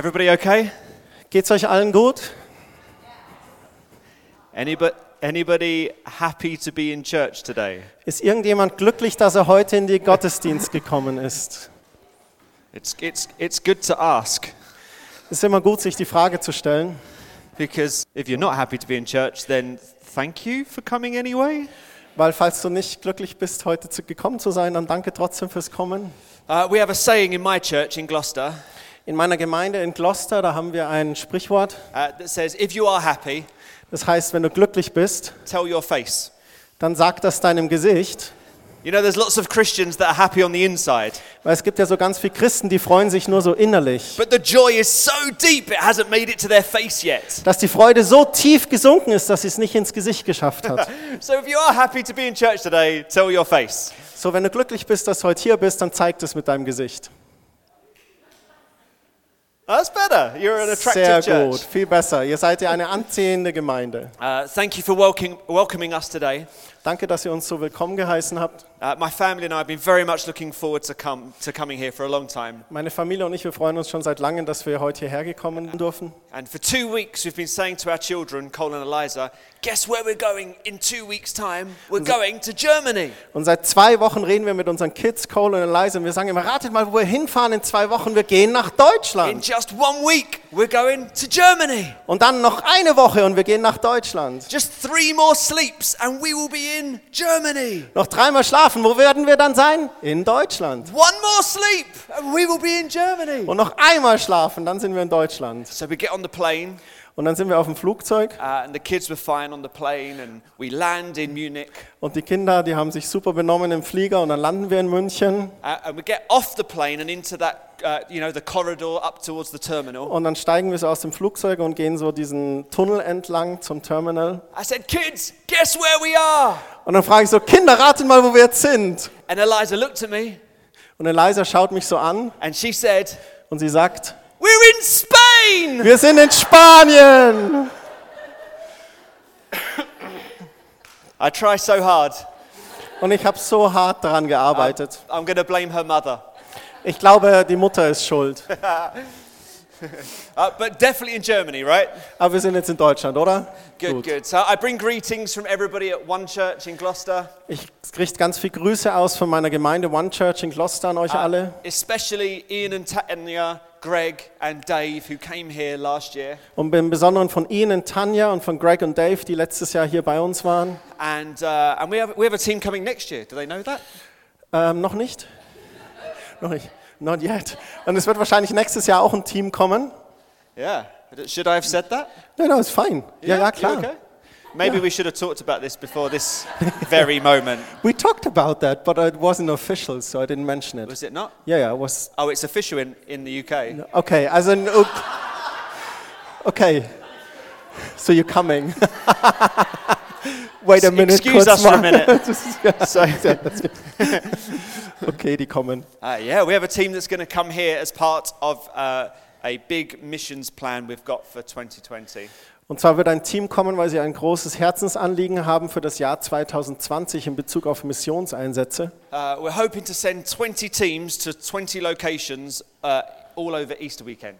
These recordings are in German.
Everybody okay? Geht's euch allen gut? Anybody, anybody happy to be in church today? Ist irgendjemand glücklich, dass er heute in den Gottesdienst gekommen ist? It's, it's, it's good to ask Es ist immer gut, sich die Frage zu stellen, because if you're not happy to be in church, then thank you for coming anyway. weil falls du nicht glücklich bist, heute zu, gekommen zu sein, dann danke trotzdem fürs Kommen. Uh, we have a saying in my church in Gloucester In meiner Gemeinde in Gloucester, da haben wir ein Sprichwort, uh, that says, if you are happy, das heißt, wenn du glücklich bist, tell your face. dann sag das deinem Gesicht, You know, there's lots of Christians that are happy on the inside, weil es gibt ja so ganz viele Christen, die freuen sich nur so innerlich. but the joy is so deep it hasn't made it to their face yet. Dass die Freude so tief gesunken ist, dass sie es nicht ins Gesicht geschafft hat. So if you are happy to be in church today, tell your face. So, wenn du glücklich bist, dass du heute hier bist, dann zeig das mit deinem Gesicht. That's better. You're an Sehr attractive gut, church. viel besser. Ihr seid ja eine anziehende Gemeinde. Uh, thank you for welcoming, welcoming us today. Danke, dass ihr uns so willkommen geheißen habt. Uh, my family and I have been very much looking forward to, come, to coming here for a long time. Meine Familie und ich, wir freuen uns schon seit langem, dass wir heute hierher gekommen dürfen. And for two weeks, we've been saying to our children, Cole and Eliza, guess where we're going in two weeks' time? We're going to Germany. Und seit zwei Wochen reden wir mit unseren Kids, Cole und Eliza, und wir sagen immer, ratet mal, wo wir hinfahren in zwei Wochen. Wir gehen nach In Deutschland. just one week, we're going to Germany. Und dann noch eine Woche und wir gehen nach Deutschland. Just three more sleeps, and we will be in Germany. Noch dreimal schlafen, wo werden wir dann sein? In Deutschland. One more sleep, and we will be in Germany. Und noch einmal schlafen, dann sind wir in Deutschland. So we get on the plane, Und dann sind wir auf dem Flugzeug uh, and the kids were fine on the plane, and we land in Munich. und die Kinder, die haben sich super benommen im Flieger und dann landen wir in München Uh, and we get off the plane and into that, uh, you know, the corridor up towards the terminal. und dann steigen wir so aus dem Flugzeug und gehen so diesen Tunnel entlang zum Terminal. I said, Kids, guess where we are? Und dann frage ich so, Kinder, ratet mal, wo wir jetzt sind. And Eliza looked at me Und Eliza schaut mich so an and she said, und sie sagt, We're in Spain! Wir sind in Spanien. I try so hard. Und ich habe so hart daran gearbeitet. I'm going to blame her mother. Ich glaube, die Mutter ist schuld. Uh, but definitely in Germany, right? Aber wir sind jetzt in Deutschland, oder? Good, good. So I bring greetings from everybody at One Church in Gloucester, Ich richte ganz viel Grüße aus von meiner Gemeinde One Church in Gloucester an euch alle. especially Ian and Tanya, Greg and Dave, who came here last year. Und im Besonderen von Ihnen, Tanja und von Greg und Dave, die letztes Jahr hier bei uns waren. And, uh, and we, have, we have a team coming next year. Do they know that? Ähm, noch nicht? Noch nicht. Not yet. Und es wird wahrscheinlich nächstes Jahr auch ein Team kommen. Yeah. Should I have said that? No, no, ist fein. Ja, ja, You klar. okay? Maybe we should have talked about this before this very moment. We talked about that, but it wasn't official, so I didn't mention it. Was it not? Yeah, yeah, it was. Oh, it's official in, in the UK. Okay, also. ok- Okay. So you're coming. Wait a minute. Excuse us for a minute. Das ist- ja, So, okay, die kommen. uh, yeah, we have a team that's going to come here as part of uh, a big missions plan we've got for 2020. Und zwar wird ein Team kommen, weil sie ein großes Herzensanliegen haben für das Jahr 2020 in Bezug auf Missionseinsätze. Uh, we're hoping to send 20 teams to 20 locations uh, all over Easter weekend.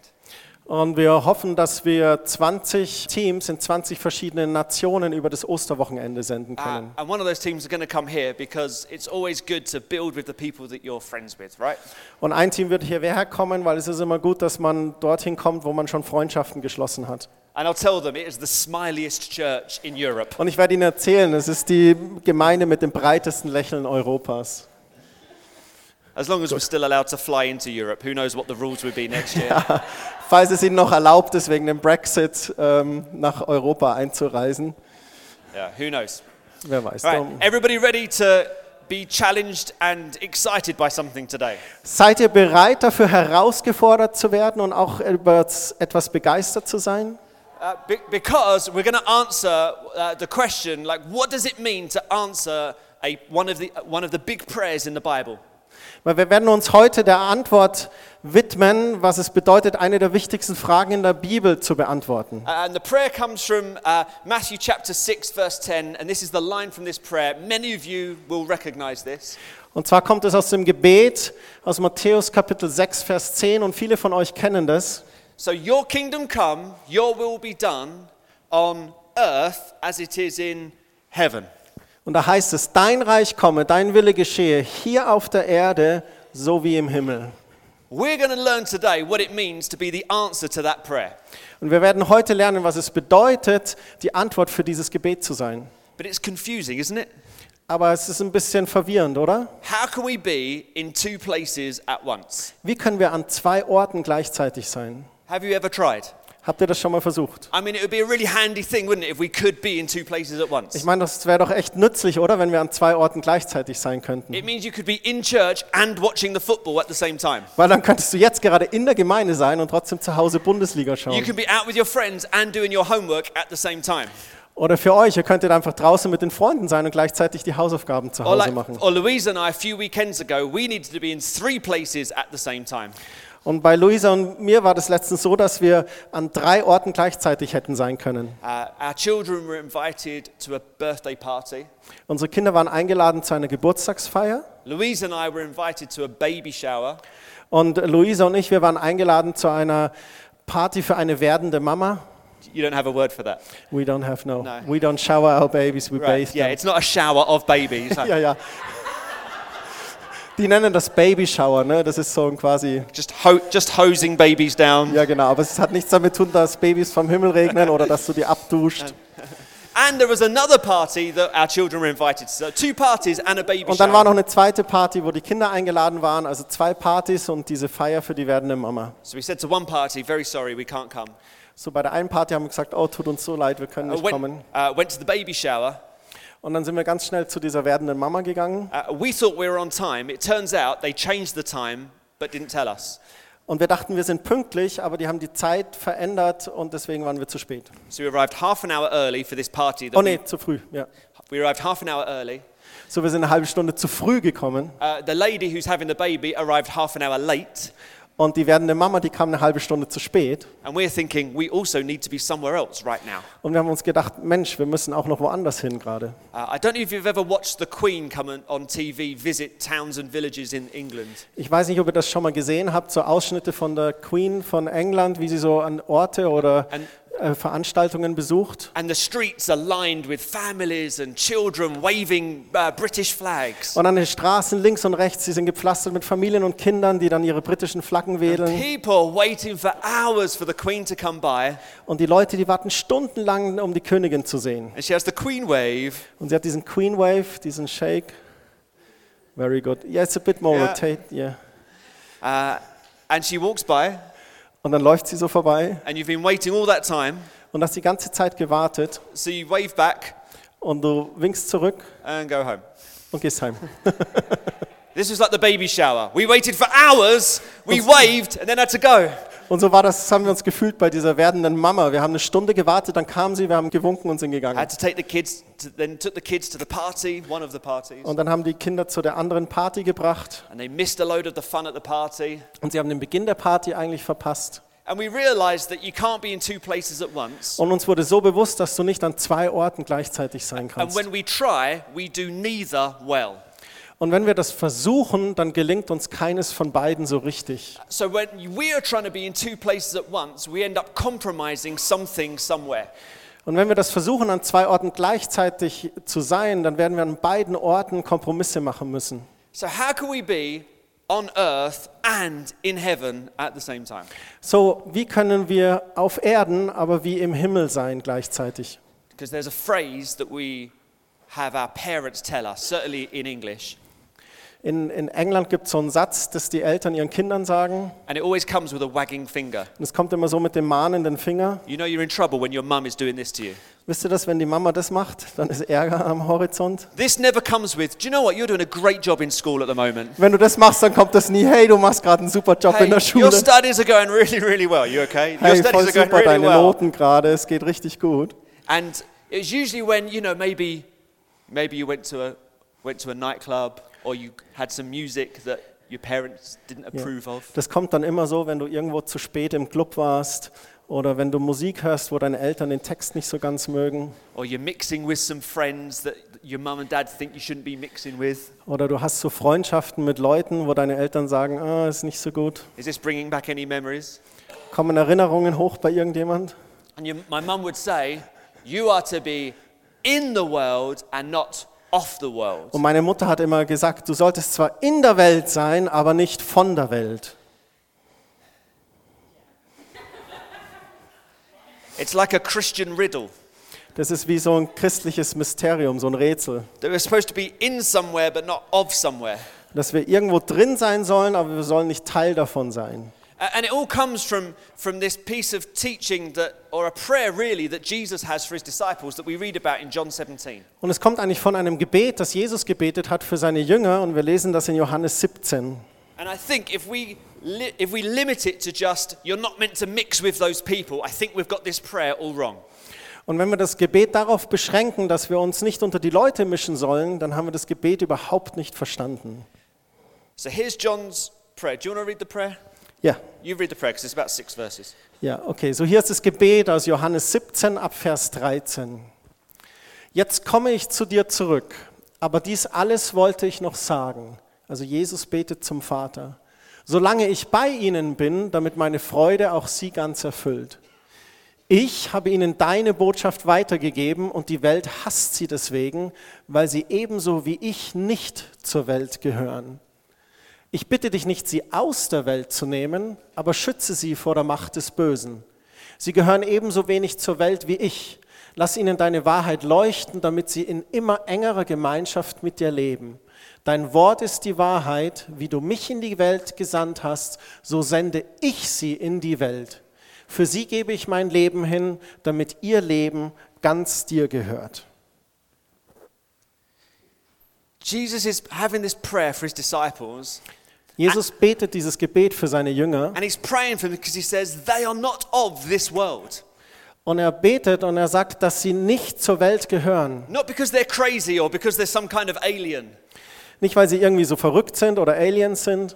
Und wir hoffen, dass wir 20 Teams in 20 verschiedenen Nationen über das Osterwochenende senden Uh, können. and one of those teams are going to come here because it's always good to build with the people that you're friends with, right? Und ein Team wird hierher kommen, weil es ist immer gut, dass man dorthin kommt, wo man schon Freundschaften geschlossen hat. And I'll tell them it is the smiliest church in Europe. Und ich werde Ihnen erzählen, es ist die Gemeinde mit dem breitesten Lächeln Europas. As long as we're still allowed to fly into Europe, who knows what the rules will be next year. Falls es Ihnen noch erlaubt ist, wegen dem Brexit ähm, nach Europa einzureisen, Yeah, who knows? wer weiß. Right, everybody ready to be challenged and excited by something today? Seid ihr bereit dafür herausgefordert zu werden und auch über etwas begeistert zu sein? Uh, be- because we're going to answer uh, the question, like, what does it mean to answer a, one, of the, one of the big prayers in the Bible? Weil wir werden uns heute der Antwort widmen, was es bedeutet, eine der wichtigsten Fragen in der Bibel zu beantworten. And the prayer comes from uh, Matthew chapter 6, verse 10, and this is the line from this prayer. Many of you will recognize this. Und zwar kommt es aus dem Gebet aus Matthäus Kapitel 6, Vers 10 und viele von euch kennen das. So, your kingdom come, your will be done on earth as it is in heaven. Und da heißt es, dein Reich komme, dein Wille geschehe, hier auf der Erde so wie im Himmel. We're going to learn today what it means to be the answer to that prayer. Und wir werden heute lernen, was es bedeutet, die Antwort für dieses Gebet zu sein. But it's confusing, isn't it? Aber es ist ein bisschen verwirrend, oder? How can we be in two places at once? Wie können wir an zwei Orten gleichzeitig sein? Have you ever tried? Habt ihr das schon mal versucht? I mean, it would be a really handy thing, wouldn't it, if we could be in two places at once? Ich meine, das wäre doch echt nützlich, oder, wenn wir an zwei Orten gleichzeitig sein könnten. It means you could be in church and watching the football at the same time. Weil dann könntest du jetzt gerade in der Gemeinde sein und trotzdem zu Hause Bundesliga You schauen. can be out with your friends and doing your homework at the same time. Oder für euch, ihr könntet einfach draußen mit den Freunden sein und gleichzeitig die Hausaufgaben zu Or, Hause like, machen. or Louisa and I, a few weekends ago, we needed to be in three places at the same time. Und bei Luisa und mir war das letztens so, dass wir an drei Orten gleichzeitig hätten sein können. Uh, our children were invited to a birthday party. Unsere Kinder waren eingeladen zu einer Geburtstagsfeier Louisa and I were invited to a baby shower. und Luisa und ich, wir waren eingeladen zu einer Party für eine werdende Mama. You don't have a word for that. We don't have no. No. We don't shower our babies, we Right. bathe Yeah, them. it's not a shower of babies. Ja, ja. Die nennen das Babyshower, ne? Das ist so ein quasi, just, ho- just hosing babies down. ja genau, aber es hat nichts damit zu tun, dass Babys vom Himmel regnen oder dass du die abduscht. And there was another party that our children were invited to. So two parties and a baby Und dann war shower. noch eine zweite Party, wo die Kinder eingeladen waren, also zwei Partys und diese Feier für die werdende Mama. So we said to one party, very sorry, we can't come. So bei der einen Party haben wir gesagt, oh, tut uns so leid, wir können Uh, nicht went, kommen. uh, went to the baby shower. Und dann sind wir ganz schnell zu dieser werdenden Mama gegangen Uh, we thought we were on time. It turns out they changed the time but didn't tell us. und wir dachten, wir sind pünktlich, aber die haben die Zeit verändert und deswegen waren wir zu spät. So we arrived half an hour early for this party. That Oh nee, zu früh, ja. we, we arrived half an hour early. So, wir sind eine halbe Stunde zu früh gekommen Uh, the lady who's having the baby arrived half an hour late. Und die werdende Mama, die kam eine halbe Stunde zu spät. And we're thinking we also need to be somewhere else right now. Und wir haben uns gedacht, Mensch, wir müssen auch noch woanders hin gerade. Uh, I don't know if you've ever watched the Queen come on, TV visit towns and villages in England. Ich weiß nicht, ob ihr das schon mal gesehen habt, so Ausschnitte von der Queen von England, wie sie so an Orte oder And- Veranstaltungen besucht. And the streets are lined with families and children waving uh, British flags. Und an den Straßen links und rechts, die sind gepflastert mit Familien und Kindern, die dann ihre britischen Flaggen wedeln. People waiting for hours for the Queen to come by. Und die Leute, die warten stundenlang, um die Königin zu sehen. And she has the Queen wave. Und sie hat diesen Queen Wave, diesen Shake. Very good. Yeah, it's a bit more Yeah. rotate, yeah. Uh, and she walks by, Und dann läuft sie so vorbei and you've been waiting all that time. und hast die ganze Zeit gewartet So you wave back und du winkst zurück and go home. und gehst heim. This was like the baby shower. We waited for hours, we waved, and then had to go. Und so war das, haben wir uns gefühlt bei dieser werdenden Mama. Wir haben eine Stunde gewartet, dann kam sie, wir haben gewunken und sind gegangen. Und dann haben die Kinder zu der anderen Party gebracht and und sie haben den Beginn der Party eigentlich verpasst. And. Und uns wurde so bewusst, dass du nicht an zwei Orten gleichzeitig sein And kannst. when we try, we do neither well. Und wenn wir das versuchen, dann gelingt uns keines von beiden so richtig. So when we are trying to be in two places at once, we end up compromising something somewhere. Und wenn wir das versuchen, an zwei Orten gleichzeitig zu sein, dann werden wir an beiden Orten Kompromisse machen müssen. So how can we be on earth and in heaven at the same time? So, wie können wir auf Erden, aber wie im Himmel sein gleichzeitig? Because there's a phrase that we have our parents tell us, certainly in English, In, in England gibt es so einen Satz, das die Eltern ihren Kindern sagen. and it always comes with a wagging finger. Und es kommt immer so mit dem mahnenden Finger. You know you're in trouble when your mum is doing this to you. Wisst ihr das, wenn die Mama das macht, dann ist Ärger am Horizont. This never comes with, do you know what? You're doing a great job in school at the moment. Wenn du das machst, dann kommt das nie, hey, du machst gerade einen super Job Hey, in der your Schule. studies are going really, really well. You okay? Your Hey, studies voll are going super, really deine well. Noten gerade, es geht richtig gut. And it's usually when, you know, maybe, maybe you went to, a, went to a nightclub or you had some music that your parents didn't approve of. Das kommt dann immer so, wenn du irgendwo zu spät im Club warst Oder wenn du Musik hörst, wo deine Eltern den Text nicht so ganz mögen. Or you're mixing with some friends that your mum and dad think you shouldn't be mixing with. Oder du hast so Freundschaften mit Leuten, wo deine Eltern sagen, ah, ist nicht so gut. Is this bringing back any memories? Kommen Erinnerungen hoch bei irgendjemand? And you, my mum would say, You are to be in the world and not. Und meine Mutter hat immer gesagt, du solltest zwar in der Welt sein, aber nicht von der Welt. It's like a Christian riddle Das ist wie so ein christliches Mysterium, so ein Rätsel. that we're supposed to be in somewhere but not of somewhere. Dass wir irgendwo drin sein sollen, aber wir sollen nicht Teil davon sein. And it all comes from, from this piece of teaching that, or a prayer really, that Jesus has for his disciples that we read about in John 17. Und es kommt eigentlich von einem Gebet, das Jesus gebetet hat für seine Jünger. Und wir lesen das in Johannes 17. And I think if we, if we limit it to just, you're not meant to mix with those people, I think we've got this prayer all wrong. Und wenn wir das Gebet darauf beschränken, dass wir uns nicht unter die Leute mischen sollen, dann haben wir das Gebet überhaupt nicht verstanden. So here's John's prayer. Do you want to read the prayer? Ja, You read the prayer because it's about six verses. ja, okay. So hier ist das Gebet aus Johannes 17 ab Vers 13. Jetzt komme ich zu dir zurück, aber dies alles wollte ich noch sagen. Also Jesus betet zum Vater. Solange ich bei ihnen bin, damit meine Freude auch sie ganz erfüllt. Ich habe ihnen deine Botschaft weitergegeben und die Welt hasst sie deswegen, weil sie ebenso wie ich nicht zur Welt gehören. Ich bitte dich nicht, sie aus der Welt zu nehmen, aber schütze sie vor der Macht des Bösen. Sie gehören ebenso wenig zur Welt wie ich. Lass ihnen deine Wahrheit leuchten, damit sie in immer engerer Gemeinschaft mit dir leben. Dein Wort ist die Wahrheit, wie du mich in die Welt gesandt hast, so sende ich sie in die Welt. Für sie gebe ich mein Leben hin, damit ihr Leben ganz dir gehört. Jesus is having this prayer for his disciples, Jesus betet dieses Gebet für seine Jünger and he's praying for them because he says, They are not of this world. und er betet und er sagt, dass sie nicht zur Welt gehören. Not because they're crazy or because they're some kind of alien, Nicht, weil sie irgendwie so verrückt sind oder Aliens sind,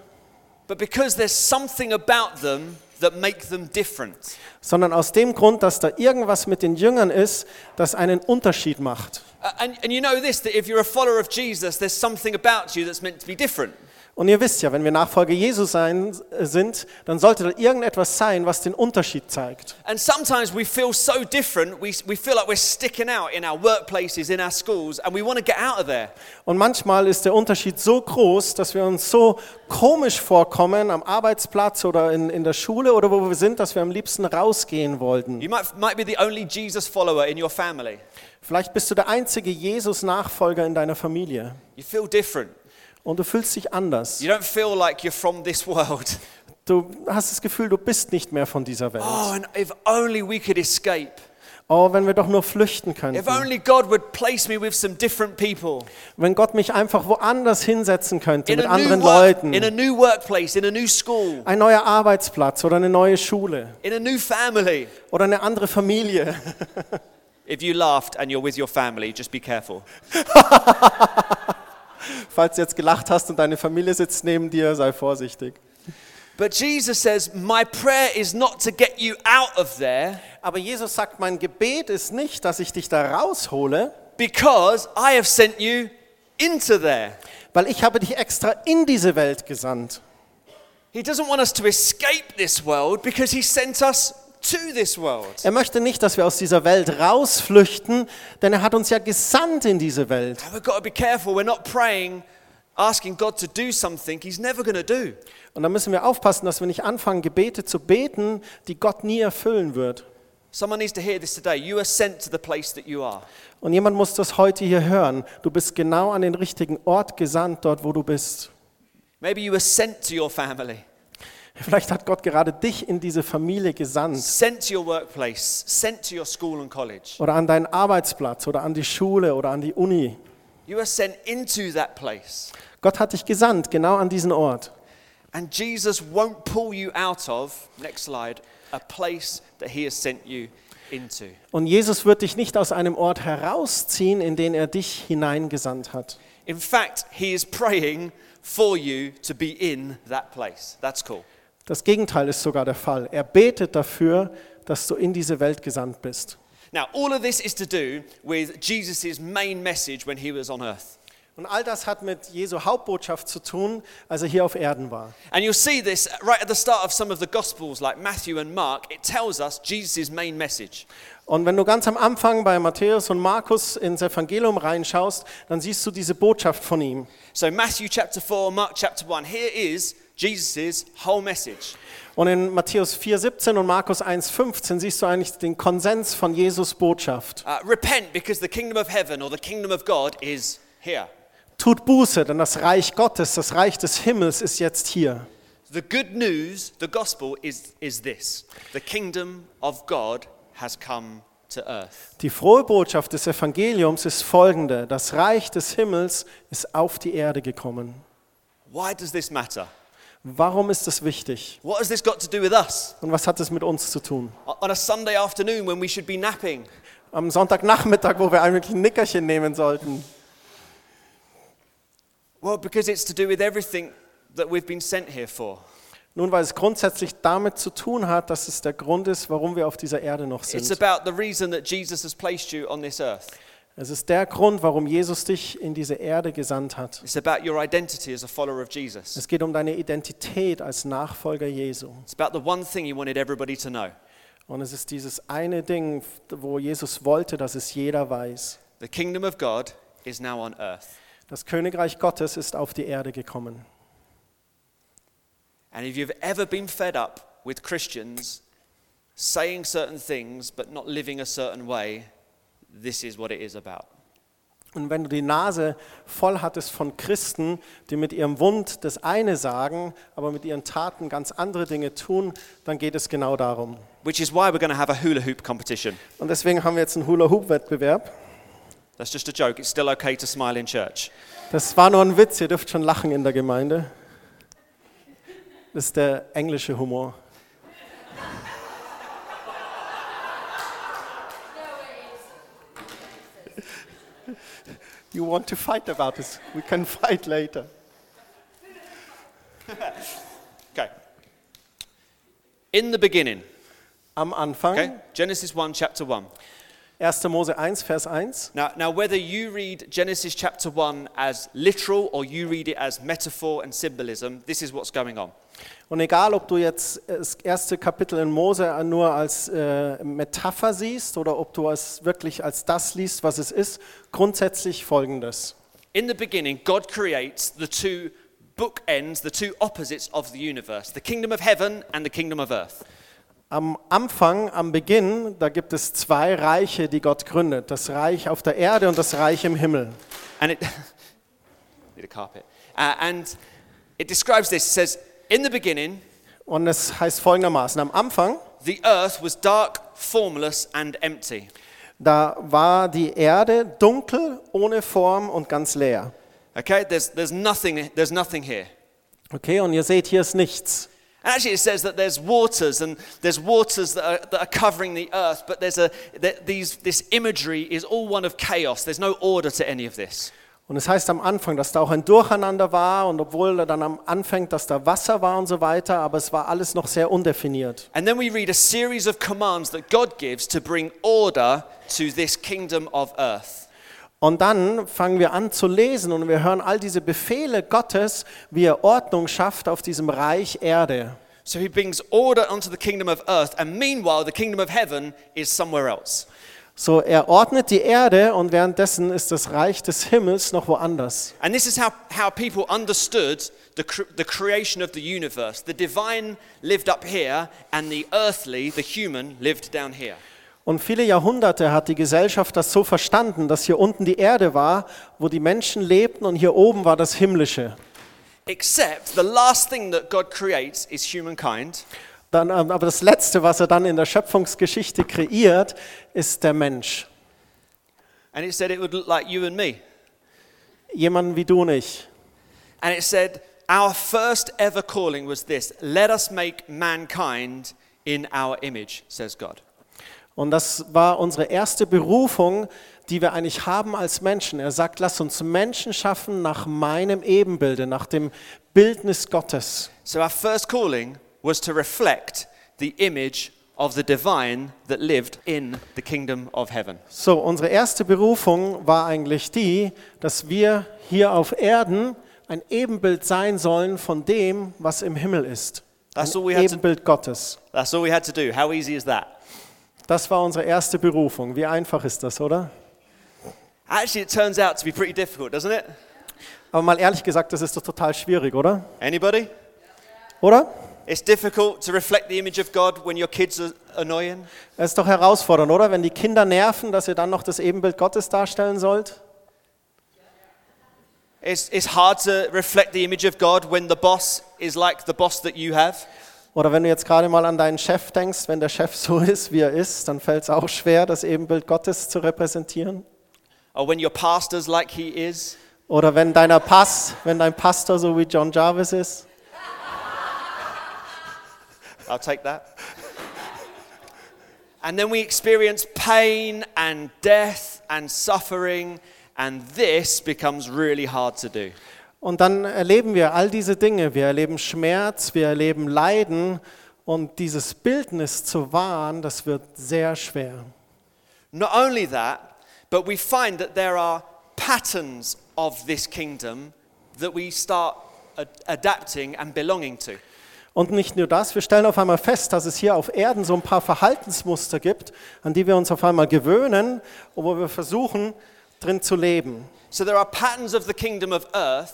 but because there's something about them that make them different. sondern aus dem Grund, dass da irgendwas mit den Jüngern ist, das einen Unterschied macht. And, and you know this that if you're a follower of Jesus, there's something about you that's meant to be different. Und ihr wisst ja, wenn wir Nachfolger Jesus sein, sind, dann sollte da irgendetwas sein, was den Unterschied zeigt. And sometimes we feel so different, we, we feel like we're sticking out in our workplaces, in our schools, and we want to get out of there. Und manchmal ist der Unterschied so groß, dass wir uns so komisch vorkommen am Arbeitsplatz oder in, in der Schule oder wo wir sind, dass wir am liebsten rausgehen wollten. You might, might be the only Jesus follower in your family. Vielleicht bist du der einzige Jesus-Nachfolger in deiner Familie You feel different. Und du fühlst dich anders. You don't feel like you're from this world. Du hast das Gefühl, du bist nicht mehr von dieser Welt. Oh, and if only we could escape. Oh, wenn wir doch nur flüchten If könnten. only God would place me with some different people. Wenn Gott mich einfach woanders hinsetzen könnte In mit a, new anderen work, Leuten. workplace, in a new school, Ein neuer Arbeitsplatz oder eine neue Schule in a new family. oder eine andere Familie. If you laughed and you're with your family, just be careful. Falls du jetzt gelacht hast und deine Familie sitzt neben dir, sei vorsichtig. But Jesus says, My prayer is not to get you out of there Aber Jesus sagt, mein Gebet ist nicht, dass ich dich da raushole, because I have sent you into there. weil ich habe dich extra in diese Welt gesandt. He doesn't want us to escape this world because He sent us. Er möchte nicht, dass wir aus dieser Welt rausflüchten, denn er hat uns ja gesandt in diese Welt. And we've got to be careful. We're not praying, asking God to do something He's never going to do. Und da müssen wir aufpassen, dass wir nicht anfangen, Gebete zu beten, die Gott nie erfüllen wird. Someone needs to hear this today. You are sent to the place that you are. Und jemand muss das heute hier hören. Du bist genau an den richtigen Ort gesandt, dort wo du bist. Maybe you were sent to your family, Vielleicht hat Gott gerade dich in diese Familie gesandt. sent to your workplace, sent to your school and college. Oder an deinen Arbeitsplatz oder an die Schule oder an die Uni. You are sent into that place. Gott hat dich gesandt, genau an diesen Ort. And Jesus won't pull you out of, next slide, a place that he has sent you into. Und Jesus wird dich nicht aus einem Ort herausziehen, in den er dich hineingesandt hat. In fact, he is praying for you to be in that place. That's cool. Das Gegenteil ist sogar der Fall. Er betet dafür, dass du in diese Welt gesandt bist. Now, all of this is to do with Jesus' main message when he was on earth. Und all das hat mit Jesu Hauptbotschaft zu tun, als er hier auf Erden war. And you'll see this right at the start of some of the Gospels, like Matthew and Mark. It tells us Jesus' main message. Und wenn du ganz am Anfang bei Matthäus und Markus ins Evangelium reinschaust, dann siehst du diese Botschaft von ihm. So, Matthew chapter 4, Mark chapter 1, here is Jesus' whole message. Und in Matthäus 4,17 und Markus 1,15 siehst du eigentlich den Konsens von Jesus Botschaft. Uh, repent because the kingdom of heaven or the kingdom of God is here. Tut Buße, denn das Reich Gottes, das Reich des Himmels ist jetzt hier. The good news, the gospel, is, is this the kingdom of God has come to earth. Die frohe Botschaft des Evangeliums ist folgende. Das Reich des Himmels ist auf die Erde gekommen. Why does this matter? Warum ist das wichtig? What has this got to do with us? Und was hat es mit uns zu tun? On a Sunday afternoon when we should be napping, Am Sonntagnachmittag, wo wir eigentlich ein Nickerchen nehmen sollten. Well, because it's to do with everything that we've been sent here for. Nun, weil es grundsätzlich damit zu tun hat, dass es der Grund ist, warum wir auf dieser Erde noch It's sind. about the reason that Jesus has placed you on this earth. Es ist der Grund, warum Jesus dich in diese Erde gesandt hat. It's about your identity as a follower of Jesus. Es geht um deine Identität als Nachfolger Jesu. It's about the one thing he wanted everybody to know. Und es ist dieses eine Ding, wo Jesus wollte, dass es jeder weiß. The kingdom of God is now on earth. Das Königreich Gottes ist auf die Erde gekommen. And if you've ever been fed up with Christians saying certain things but not living a certain way, this is what it is about. Und wenn du die Nase voll hattest von Christen, die mit ihrem Mund das eine sagen, aber mit ihren Taten ganz andere Dinge tun, dann geht es genau darum. Which is why we're going to have a hula hoop competition. Und deswegen haben wir jetzt einen Hula-Hoop-Wettbewerb. That's just a joke. It's still okay to smile in church. Das war nur ein Witz, ihr dürft schon lachen in der Gemeinde. Das ist der englische Humor. You want to fight about this? We can fight later. Okay. In the beginning, Am Anfang, okay? Genesis 1, chapter 1. 1. Mose 1, Vers 1. Now, now, whether you read Genesis chapter 1 as literal or you read it as metaphor and symbolism, this is what's going on. Und egal, ob du jetzt das erste Kapitel in Mose nur als äh, Metapher siehst oder ob du es wirklich als das liest, was es ist, grundsätzlich folgendes. In the beginning, God creates the two bookends, the two opposites of the universe the kingdom of heaven and the kingdom of earth. Am Anfang, am Beginn, da gibt es zwei Reiche, die Gott gründet. Das Reich auf der Erde und das Reich im Himmel. And it, need a carpet. Uh, and it describes this. It says, In the beginning, Und es heißt folgendermaßen, am Anfang, the earth was dark, formless, and empty. da war die Erde dunkel, ohne Form und ganz leer. Okay, there's, there's, nothing, there's nothing here. Okay, und ihr seht, hier ist nichts. And actually, it says that there's waters and there's waters that are, that are covering the earth, but there's a, that these, this imagery is all one of chaos. There's no order to any of this. Und es heißt am Anfang, dass da auch ein Durcheinander war und obwohl er dann am anfängt, dass da Wasser war und so weiter, aber es war alles noch sehr undefiniert. And then we read a series of commands that God gives to bring order to this kingdom of earth. Und dann fangen wir an zu lesen und wir hören all diese Befehle Gottes, wie er Ordnung schafft auf diesem Reich Erde. So he brings order onto the kingdom of earth, and meanwhile, the kingdom of heaven is somewhere else. So, er ordnet die Erde und währenddessen ist das Reich des Himmels noch woanders. And this is how, how people understood the, cr- the creation of the universe. The divine lived up here, and the earthly, the human, lived down here. Und viele Jahrhunderte hat die Gesellschaft das so verstanden, dass hier unten die Erde war, wo die Menschen lebten und hier oben war das Himmlische. Except the last thing that God creates is humankind. Dann, ähm, aber das Letzte, was er dann in der Schöpfungsgeschichte kreiert, ist der Mensch. And it said it would look like you and me. Jemanden wie du und ich. And it said, Our first ever calling was this let us make mankind in our image, says God. Und das war unsere erste Berufung, die wir eigentlich haben als Menschen. Er sagt, lass uns Menschen schaffen nach meinem Ebenbilde, nach dem Bildnis Gottes. So our first calling was to reflect the image of the divine that lived in the kingdom of heaven. So, unsere erste Berufung war eigentlich die, dass wir hier auf Erden ein Ebenbild sein sollen von dem, was im Himmel ist. Ein That's all we had to- Ebenbild Gottes. That's all we had to do. How easy is that? Das war unsere erste Berufung. Wie einfach ist das, oder? Actually, it turns out to be pretty difficult, doesn't it? Aber mal ehrlich gesagt, das ist doch total schwierig, oder? Anybody? Oder? It's difficult to reflect the image of God when your kids are annoying. Es ist doch herausfordernd, oder? Wenn die Kinder nerven, dass ihr dann noch das Ebenbild Gottes darstellen sollt. It's, it's hard to reflect the image of God when the boss is like the boss that you have. Oder wenn du jetzt gerade mal an deinen Chef denkst, wenn der Chef so ist, wie er ist, dann fällt es auch schwer, das Ebenbild Gottes zu repräsentieren. Or when your pastor's like he is. Oder wenn deiner Pass, wenn dein Pastor so wie John Jarvis ist. I'll take that. And then we experience pain and death and suffering, and this becomes really hard to do. Und dann erleben wir all diese Dinge. Wir erleben Schmerz, wir erleben Leiden. Und dieses Bildnis zu wahren, das wird sehr schwer. Not only that, but we find that there are patterns of this kingdom that we start adapting and belonging to. Und nicht nur das, wir stellen auf einmal fest, dass es hier auf Erden so ein paar Verhaltensmuster gibt, an die wir uns auf einmal gewöhnen und wo wir versuchen, drin zu leben. So there are patterns of the kingdom of earth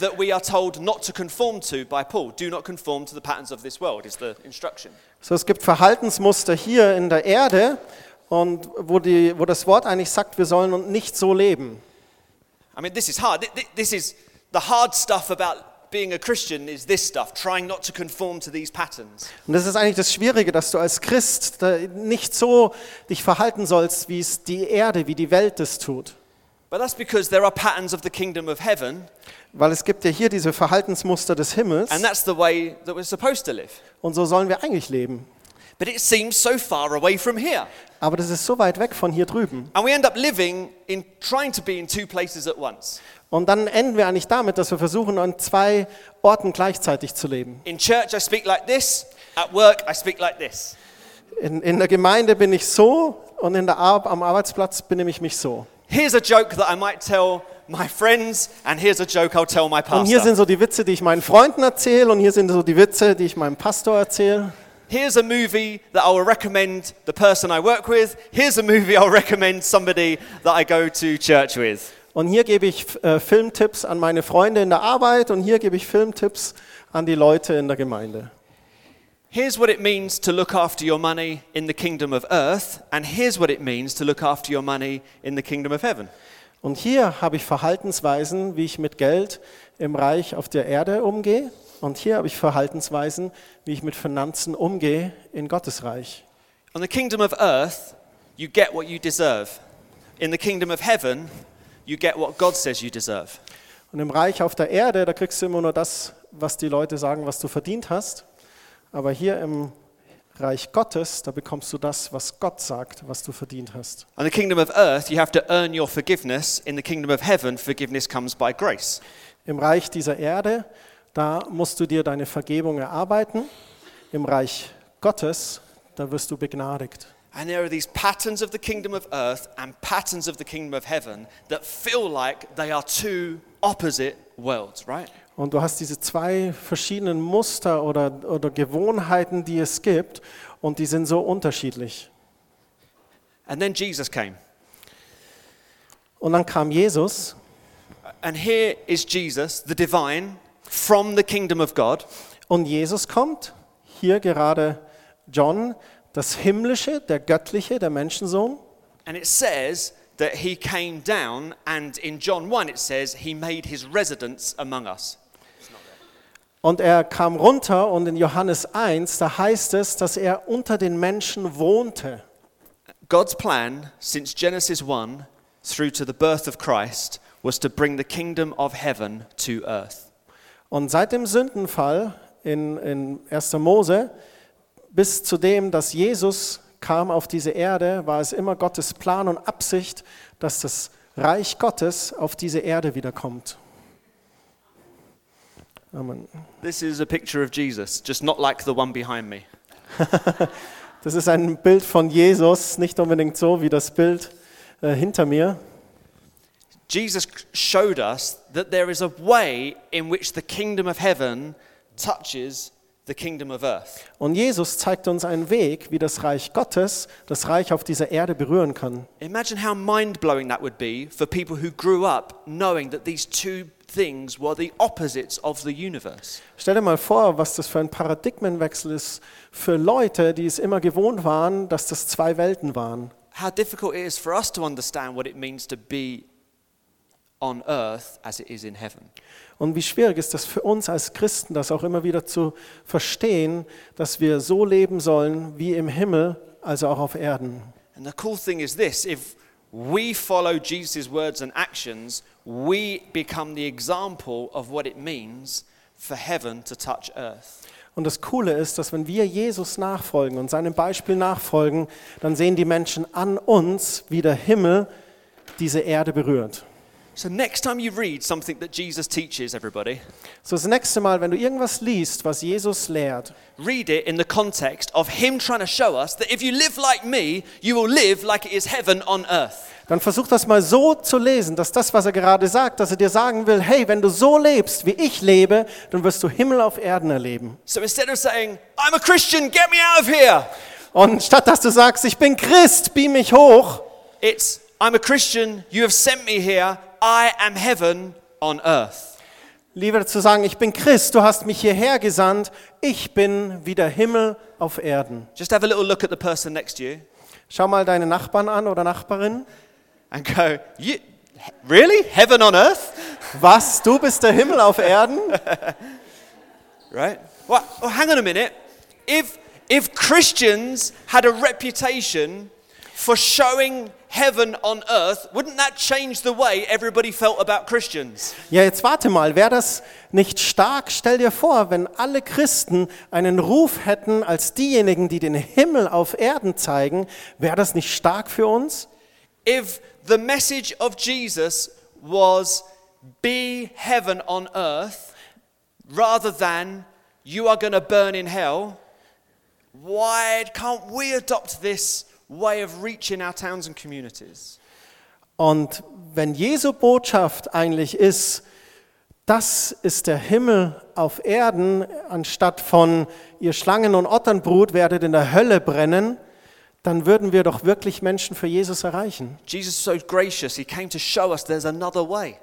that we are told not to conform to by Paul. Do not conform to the patterns of this world, is the instruction. So, es gibt Verhaltensmuster hier in der Erde, und wo, die, wo das Wort eigentlich sagt, wir sollen nicht so leben. I mean, this is hard. Th- th- This is the hard stuff about being a Christian is this stuff, trying not to conform to these patterns. Und das ist eigentlich das Schwierige, dass du als Christ nicht so dich verhalten sollst, wie es die Erde, wie die Welt es tut. But that's because there are patterns of the kingdom of heaven, Weil es gibt ja hier diese Verhaltensmuster des Himmels and that's the way that we're supposed to live. und so sollen wir eigentlich leben. But it seems so far away from here. Aber das ist so weit weg von hier drüben. And we end up living in trying to be in two places at once. Und dann enden wir eigentlich damit, dass wir versuchen, an zwei Orten gleichzeitig zu leben. In church, I speak like this. At work, I speak like this. In, in der Gemeinde bin ich so und in der Ar am Arbeitsplatz benehme ich mich so. Here's a joke that I might tell my friends, and here's a joke I'll tell my Und hier pastor. sind so die Witze, die ich meinen Freunden erzähle und hier sind so die Witze, die ich meinem Pastor erzähle. Here's a movie that I will recommend the person I work with. Here's a movie I'll recommend somebody that I go to church with. Und hier gebe ich äh, Filmtipps an meine Freunde in der Arbeit und hier gebe ich Filmtipps an die Leute in der Gemeinde. Here's what it means to look after your money in the kingdom of earth, and here's what it means to look after your money in the kingdom of heaven. Und hier habe ich Verhaltensweisen, wie ich mit Geld im Reich auf der Erde umgehe. Und hier habe ich Verhaltensweisen, wie ich mit Finanzen umgehe in Gottes Reich. On the kingdom of earth, you get what you deserve. In the kingdom of heaven, you get what God says you deserve. Und im Reich auf der Erde, da kriegst du immer nur das, was die Leute sagen, was du verdient hast. Aber hier im Reich Gottes, da bekommst du das, was Gott sagt, was du verdient hast. On the kingdom of earth, you have to earn your forgiveness. In the kingdom of heaven, forgiveness comes by grace. Im Reich dieser Erde, da musst du dir deine Vergebung erarbeiten. Im Reich Gottes, da wirst du begnadigt. And there are these patterns of the kingdom of earth and patterns of the kingdom of heaven that feel like they are two opposite worlds, right? Und du hast diese zwei verschiedenen Muster oder, oder Gewohnheiten, die es gibt, und die sind so unterschiedlich. And then Jesus came. Und dann kam Jesus, And here is Jesus, the divine, from the kingdom of God. und Jesus kommt, hier gerade John, das Himmlische, der Göttliche, der Menschensohn. And it says that he came down, and in John 1 it says he made his residence among us. Und er kam runter und in Johannes 1, da heißt es, dass er unter den Menschen wohnte. God's plan since Genesis 1 through to the birth of Christ was to bring the kingdom of heaven to earth. Und seit dem Sündenfall in, in 1. Mose bis zu dem, dass Jesus kam auf diese Erde, war es immer Gottes Plan und Absicht, dass das Reich Gottes auf diese Erde wiederkommt. Amen. This is a picture of Jesus, just not like the one behind me. Das ist ein Bild von Jesus, nicht unbedingt so wie das Bild äh, hinter mir. Jesus showed us that there is a way in which the kingdom of heaven touches the kingdom of earth. Und Jesus zeigt uns einen Weg, wie das Reich Gottes das Reich auf dieser Erde berühren kann. Imagine how mind blowing that would be for people who grew up knowing that these two things were the opposites of the universe. Stell dir mal vor, was das für ein Paradigmenwechsel ist für Leute, die es immer gewohnt waren, dass das zwei Welten waren. How difficult it is for us to understand what it means to be on earth as it is in heaven. Und wie schwierig ist das für uns als Christen, das auch immer wieder zu verstehen, dass wir so leben sollen wie im Himmel, also auch auf Erden. And the cool thing is this if we follow Jesus' words and actions, we become the example of what it means for heaven to touch earth. Und das Coole ist, dass wenn wir Jesus nachfolgen und seinem Beispiel nachfolgen, dann sehen die Menschen an uns, wie der Himmel diese Erde berührt. So, next time you read something that Jesus teaches everybody, So das nächste Mal, wenn du irgendwas liest, was Jesus lehrt, read it in the context of Him trying to show us that if you live like me, you will live like it is heaven on earth. dann versuch das mal so zu lesen, dass das, was er gerade sagt, dass er dir sagen will, hey, wenn du so lebst, wie ich lebe, dann wirst du Himmel auf Erden erleben. So, instead of saying, I'm a Christian, get me out of here, Und statt dass du sagst, ich bin Christ, beam mich hoch, it's, I'm a Christian, you have sent me here, I am heaven on earth. lieber zu sagen, ich bin Christ, du hast mich hierher gesandt, ich bin wie der Himmel auf Erden. Just have a little look at the person next to you Schau mal deine Nachbarn an oder Nachbarin. and go, you, really? Heaven on earth? Was, du bist der Himmel auf Erden? Right? Well, well, hang on a minute. If, if Christians had a reputation for showing heaven on earth, wouldn't that change the way everybody felt about Christians? Ja, jetzt warte mal, wäre das nicht stark? Stell dir vor, wenn alle Christen einen Ruf hätten als diejenigen, die den Himmel auf Erden zeigen, wäre das nicht stark für uns? If the message of Jesus was be heaven on earth rather than you are going to burn in hell, why can't we adopt this way of reaching our towns and communities? Und wenn Jesu Botschaft eigentlich ist, das ist der Himmel auf Erden, anstatt von ihr Schlangen und Otternbrut werdet in der Hölle brennen, dann würden wir doch wirklich Menschen für Jesus erreichen. Jesus is so gracious, he came to show us there's another way.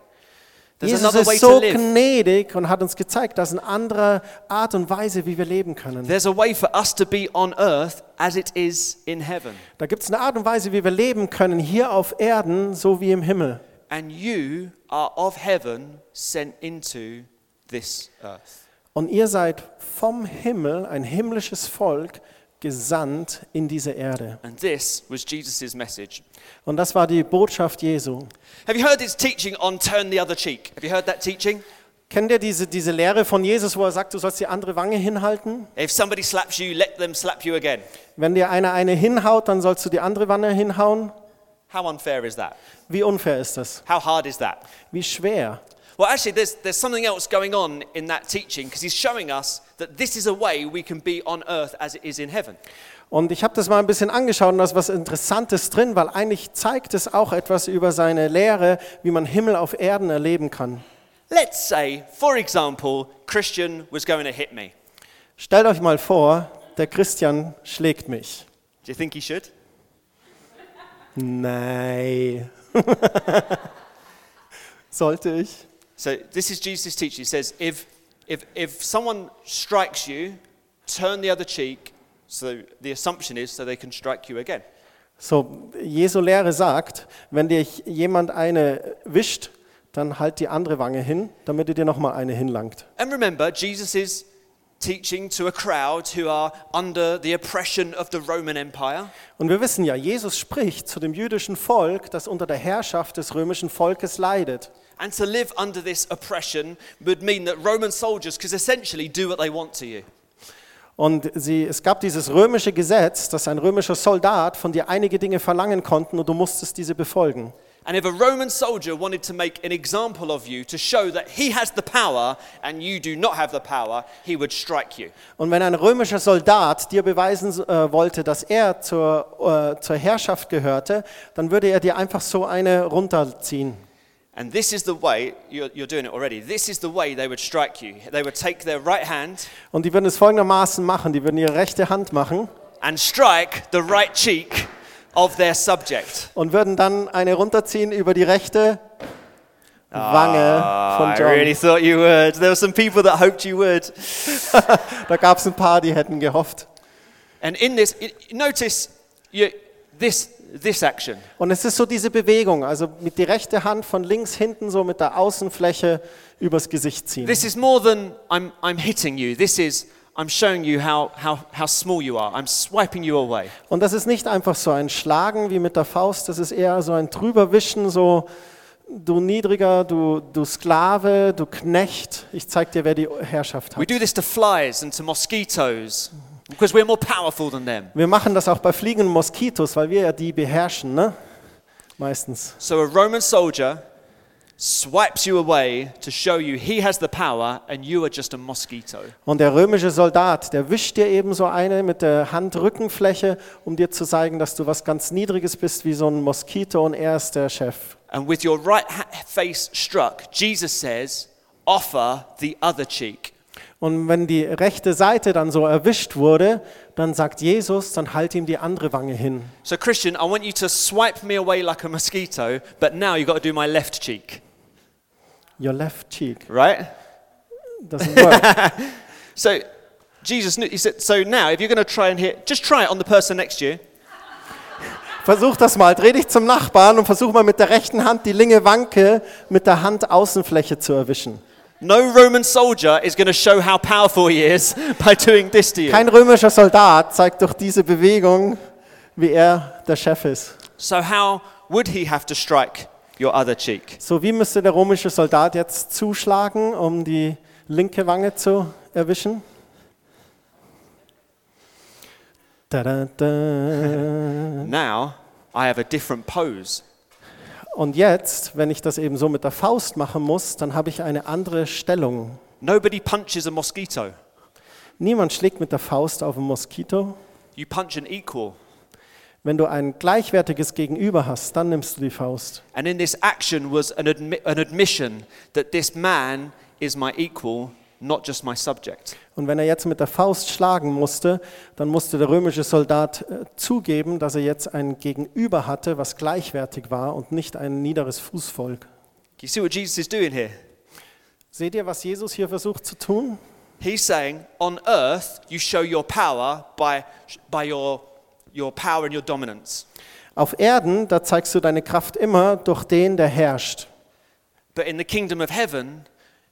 There's Jesus ist so gnädig und hat uns gezeigt, dass eine andere Art und Weise, wie wir leben können. There's a way for us to be on earth as it is in heaven. Da gibt es eine Art und Weise, wie wir leben können, hier auf Erden, so wie im Himmel. And you are of heaven sent into this earth. Und ihr seid vom Himmel, ein himmlisches Volk, gesandt in diese Erde. And this was Jesus' message. Und das war die Botschaft Jesu. Have you heard his teaching on turn the other cheek? Have you heard that teaching? Kennt ihr diese, diese Lehre von Jesus, wo er sagt, du sollst die andere Wange hinhalten? If somebody slaps you, let them slap you again. Wenn dir einer eine hinhaut, dann sollst du die andere Wange hinhauen? How unfair is that? Wie unfair ist das? How hard is that? Wie schwer? Well, actually, there's, there's something else going on in that teaching because he's showing us that this is a way we can be on earth as it is in heaven. Und ich habe das mal ein bisschen angeschaut und da ist was Interessantes drin, weil eigentlich zeigt es auch etwas über seine Lehre, wie man Himmel auf Erden erleben kann. Let's say, for example, Christian was going to hit me. Stellt euch mal vor, der Christian schlägt mich. Do you think he should? Nein. Sollte ich? So this is Jesus' teaching. He says, if, if, if someone strikes you, turn the other cheek. So the assumption is so they can strike you again. So, Jesu Lehre sagt, wenn dir jemand eine wischt, dann halt die andere Wange hin, damit er dir nochmal eine hinlangt. And remember, Jesus is teaching to a crowd who are under the oppression of the Roman Empire. Und wir wissen ja, Jesus spricht zu dem jüdischen Volk, das unter der Herrschaft des römischen Volkes leidet. And to live under this oppression would mean that Roman soldiers could essentially do what they want to you. Und sie, es gab dieses römische Gesetz, dass ein römischer Soldat von dir einige Dinge verlangen konnten und du musstest diese befolgen. And if a Roman soldier wanted to make an example of you to show that he has the power and you do not have the power, he would strike you. Und wenn ein römischer Soldat dir beweisen äh, wollte, dass er zur, äh, zur Herrschaft gehörte, dann würde er dir einfach so eine runterziehen. And this is the way, you're, you're doing it already, this is the way they would strike you. They would take their right hand Und die würden es folgendermaßen machen, die würden ihre rechte Hand machen and strike the right cheek of their subject. und würden dann eine runterziehen über die rechte Wange Ah, von I John. really thought you would. There were some people that hoped you would. Da gab es ein paar, die hätten gehofft. And in this, i- notice you, this, this action. Und es ist so diese Bewegung, also mit die rechte Hand von links hinten so mit der Außenfläche übers Gesicht ziehen. This is more than I'm, I'm hitting you. This is I'm showing you how, how, how small you are. I'm swiping you away. Und das ist nicht einfach so ein Schlagen wie mit der Faust, das ist eher so ein drüberwischen, so du Niedriger, du, du Sklave, du Knecht, ich zeig dir, wer die Herrschaft We hat. do this to flies and to mosquitoes because we're more powerful than them. Wir machen das auch bei fliegenden Moskitos, weil wir ja die beherrschen, ne? Meistens. So a Roman soldier swipes you away to show you he has the power and you are just a mosquito. Und der römische Soldat, der wischt dir eben so eine mit der Handrückenfläche, um dir zu zeigen, dass du was ganz Niedriges bist, wie so ein Moskito und er ist der Chef. And with your right face struck, Jesus says, offer the other cheek. Und wenn die rechte Seite dann so erwischt wurde, dann sagt Jesus, dann halt ihm die andere Wange hin. So, Christian, I want you to swipe me away like a mosquito, but now you've got to do my left cheek, Your left cheek. right? Doesn't work. So, Jesus, knew- he said, so now if you're going to try and hit, just try it on the person next to you. versuch das mal. Dreh dich zum Nachbarn und versuch mal mit der rechten Hand die linke Wanke mit der Handaußenfläche zu erwischen. No Roman soldier is going to show how powerful he is by doing this to you. Kein römischer Soldat zeigt durch diese Bewegung, wie er der Chef ist. So, how would he have to strike your other cheek? So, wie müsste der römische Soldat jetzt zuschlagen, um die linke Wange zu erwischen? Da, da, da. Now, I have a different pose. Und jetzt, wenn ich das eben so mit der Faust machen muss, dann habe ich eine andere Stellung. Nobody punches a mosquito. Niemand schlägt mit der Faust auf ein Moskito. You punch an equal. Wenn du ein gleichwertiges Gegenüber hast, dann nimmst du die Faust. And in this action was an, admi- an admission that this man is my equal, not just my subject. Und wenn er jetzt mit der Faust schlagen musste, dann musste der römische Soldat äh, zugeben, dass er jetzt ein Gegenüber hatte, was gleichwertig war und nicht ein niederes Fußvolk. You see what Jesus is doing here? Seht ihr, was Jesus hier versucht zu tun? He's saying, on earth, you show your power by, by your, your power and your dominance. Auf Erden, da zeigst du deine Kraft immer durch den, der herrscht. But in the kingdom of heaven,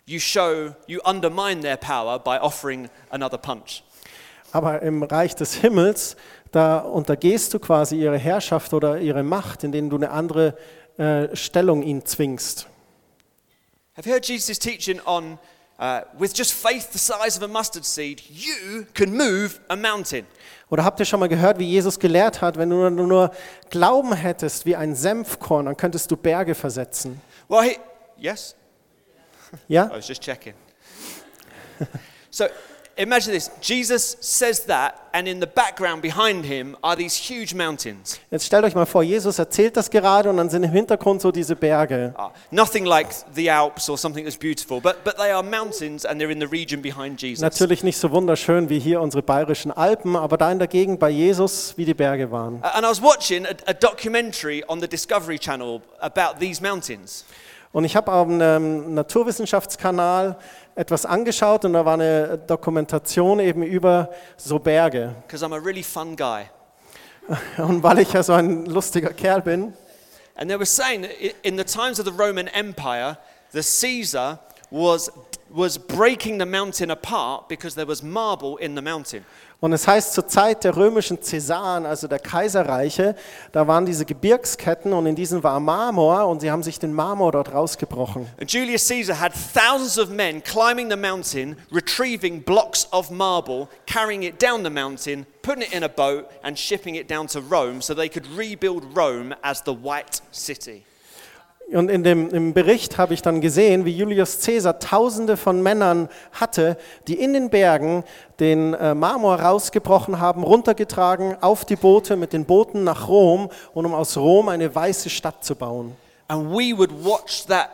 you show, you undermine their power by offering another punch. Aber im Reich des Himmels, da untergehst du quasi ihre Herrschaft oder ihre Macht, indem du eine andere äh, Stellung ihnen zwingst. Have you heard Jesus' teaching on, uh, with just faith the size of a mustard seed, you can move a mountain? Oder habt ihr schon mal gehört, wie Jesus gelehrt hat, wenn du nur, nur Glauben hättest wie ein Senfkorn, dann könntest du Berge versetzen. Well, he, yes? Ja? I was just checking. so imagine this Jesus says that, and in the background behind him are these huge mountains. Jetzt stellt euch mal vor, Jesus erzählt das gerade und dann sind im Hintergrund so diese Berge. Ah, nothing like the Alps or something that's beautiful, but, but they are mountains and they're in the region behind Jesus. Natürlich nicht so wunderschön wie hier unsere bayerischen Alpen, aber da in der Gegend bei Jesus, wie die Berge waren. And I was watching a, a documentary on the Discovery Channel about these mountains. Und ich habe auf einem Naturwissenschaftskanal etwas angeschaut und da war eine Dokumentation eben über so Berge. Because I'm a really fun guy. Und weil ich ja so ein lustiger Kerl bin, And they were saying in the times of the Roman Empire, the Caesar was, was breaking the mountain apart because there was marble in the mountain. Und es heißt, zur Zeit der römischen Cäsaren, also der Kaiserreiche, da waren diese Gebirgsketten und in diesen war Marmor und sie haben sich den Marmor dort rausgebrochen. And Julius Caesar had thousands of men climbing the mountain, retrieving blocks of marble, carrying it down the mountain, putting it in a boat, and shipping it down to Rome so they could rebuild Rome as the White City. Und in dem im Bericht habe ich dann gesehen, wie Julius Caesar Tausende von Männern hatte, die in den Bergen den äh, Marmor rausgebrochen haben, runtergetragen auf die Boote mit den Booten nach Rom und um aus Rom eine weiße Stadt zu bauen. And we would watch that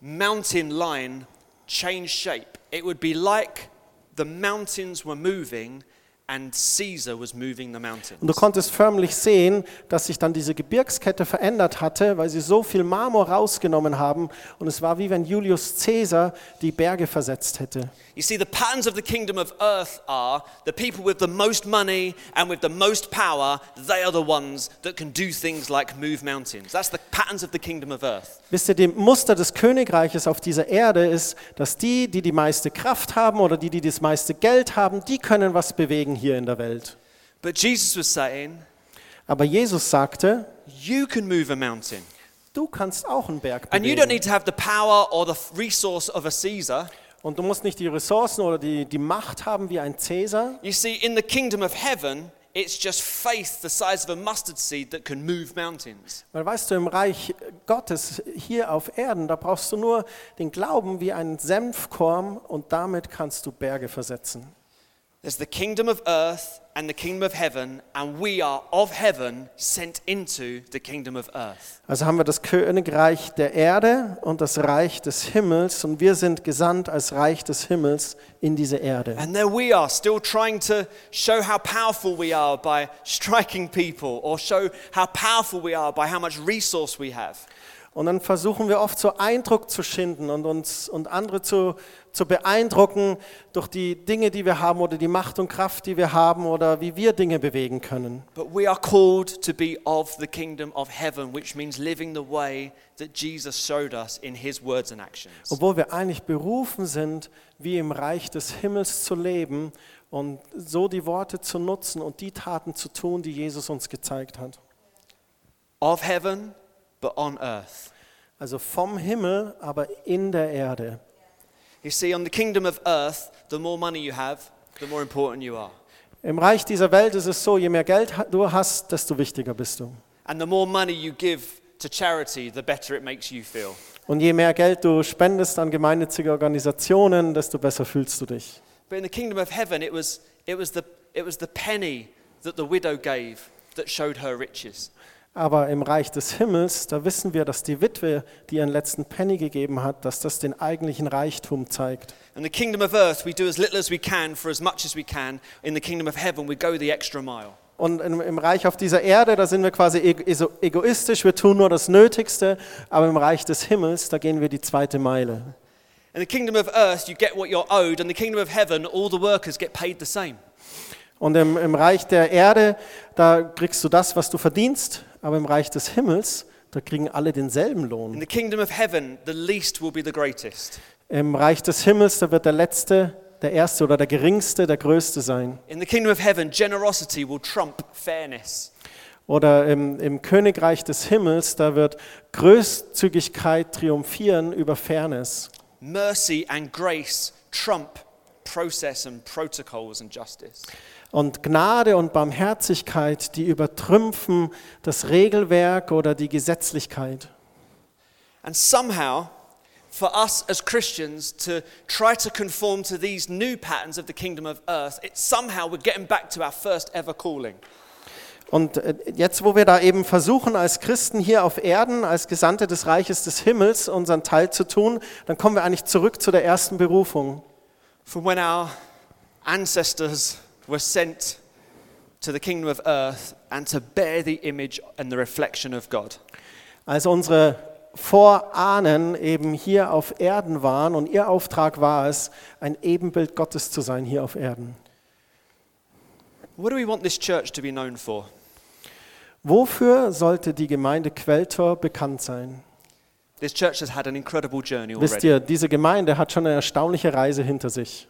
mountain line change shape. It would be like the mountains were moving and Caesar was moving the mountains. Und du konntest förmlich sehen, dass sich dann diese Gebirgskette verändert hatte, weil sie so viel Marmor rausgenommen haben. Und es war wie wenn Julius Caesar die Berge versetzt hätte. You see, the patterns of the kingdom of earth are the people with the most money and with the most power, they are the ones that can do things like move mountains. That's the patterns of the kingdom of earth. Wisst ihr, dem Muster des Königreiches auf dieser Erde ist, dass die, die die meiste Kraft haben oder die, die das meiste Geld haben, die können was bewegen hier in der Welt. But Jesus was saying, Aber Jesus sagte, you can move a mountain. du kannst auch einen Berg And you don't bewegen. need to have the power or the resource of a Caesar. Und du musst nicht die Ressourcen oder die, die Macht haben wie ein Cäsar. You see, in the kingdom of heaven, it's just faith the size of a mustard seed that can move mountains. Weil weißt du, im Reich Gottes hier auf Erden, da brauchst du nur den Glauben wie ein Senfkorn und damit kannst du Berge versetzen. There's the kingdom of earth and the kingdom of heaven, and we are of heaven sent into the kingdom of earth. Also haben wir das Königreich der Erde und das Reich des Himmels und wir sind gesandt als Reich des Himmels in diese Erde. And there we are, still trying to show how powerful we are by striking people, or show how powerful we are by how much resource we have. Und dann versuchen wir oft so Eindruck zu schinden und uns und andere zu, zu beeindrucken durch die Dinge, die wir haben oder die Macht und Kraft, die wir haben oder wie wir Dinge bewegen können. But we are called to be of the kingdom of heaven, which means living the way that Jesus showed us in his words and actions. Obwohl wir eigentlich berufen sind, wie im Reich des Himmels zu leben und so die Worte zu nutzen und die Taten zu tun, die Jesus uns gezeigt hat. Of heaven, but on earth. Also vom Himmel, aber in der Erde. You see, on the kingdom of earth, the more money you have, the more important you are. Im Reich dieser Welt ist es so, je mehr Geld du hast, desto wichtiger bist du. And the more money you give to charity, the better it makes you feel. Und je mehr Geld du spendest an gemeinnützige Organisationen, desto besser fühlst du dich. But in the kingdom of heaven, it was, it was, the, it was the penny that the widow gave that showed her riches. Aber im Reich des Himmels, da wissen wir, dass die Witwe, die ihren letzten Penny gegeben hat, dass das den eigentlichen Reichtum zeigt. In the kingdom of earth, we do as little as we can for as much as we can. In the kingdom of heaven, we go the extra mile. Und im, im Reich auf dieser Erde, da sind wir quasi egoistisch, wir tun nur das Nötigste, aber im Reich des Himmels, da gehen wir die zweite Meile. In the kingdom of earth, you get what you're owed. In the kingdom of heaven, all the workers get paid the same. Und im, im Reich der Erde, da kriegst du das, was du verdienst, aber im Reich des Himmels, da kriegen alle denselben In Lohn. the kingdom of heaven, the least will be the greatest. Im Reich des Himmels, da wird der Letzte, der Erste oder der Geringste der Größte sein. In the kingdom of heaven, generosity will trump fairness. Oder im, im Königreich des Himmels, da wird Großzügigkeit triumphieren über Fairness. Mercy and grace trump process and protocols and justice. Und Gnade und Barmherzigkeit, die übertrümpfen das Regelwerk oder die Gesetzlichkeit. And somehow, for us as Christians to try to conform to these new patterns of the kingdom of earth, it somehow we're getting back to our first ever calling. Und äh, jetzt, wo wir da eben versuchen, als Christen hier auf Erden, als Gesandte des Reiches des Himmels unseren Teil zu tun, dann kommen wir eigentlich zurück zu der ersten Berufung. From when our ancestors were sent to the kingdom of earth and to bear the image and the reflection of God. Als unsere Vorahnen eben hier auf Erden waren und ihr Auftrag war es, ein Ebenbild Gottes zu sein hier auf Erden. What do we want this church to be known for? Wofür sollte die Gemeinde Quelltor bekannt sein? This church has had an incredible journey Wisst already. ihr, diese Gemeinde hat schon eine erstaunliche Reise hinter sich.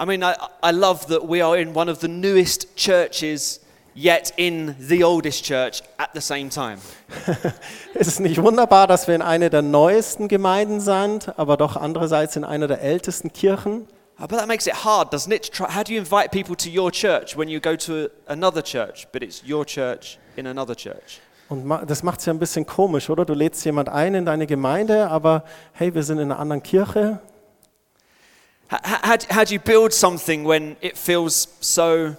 I mean, I, I love that we are in one of the newest churches yet in the oldest church at the same time. Es ist nicht wunderbar, dass wir in einer der neuesten Gemeinden sind, aber doch andererseits in einer der ältesten Kirchen. Uh, But that makes it hard, doesn't it? how do you invite people to your church when you go to another church, but it's your church in another church? Und das macht es ja ein bisschen komisch, oder? Du lädst jemand ein in deine Gemeinde, aber hey, wir sind in einer anderen Kirche. How, how, how do you build something when it feels so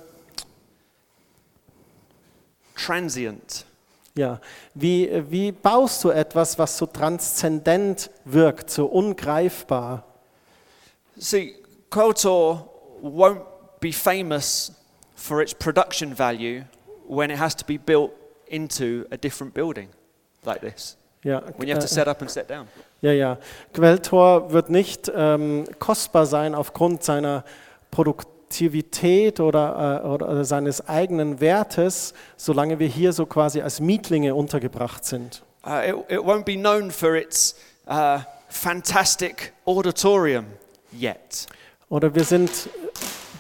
transient? Ja, wie, wie baust du etwas, was so transzendent wirkt, so ungreifbar? See, Kotor won't be famous for its production value when it has to be built into a different building like this. Ja, When you have to äh, set up and set down. ja, ja. Quelltor wird nicht ähm, kostbar sein aufgrund seiner Produktivität oder, äh, oder seines eigenen Wertes, solange wir hier so quasi als Mietlinge untergebracht sind. Uh, it, it won't be known for its uh, fantastic auditorium yet. Oder wir sind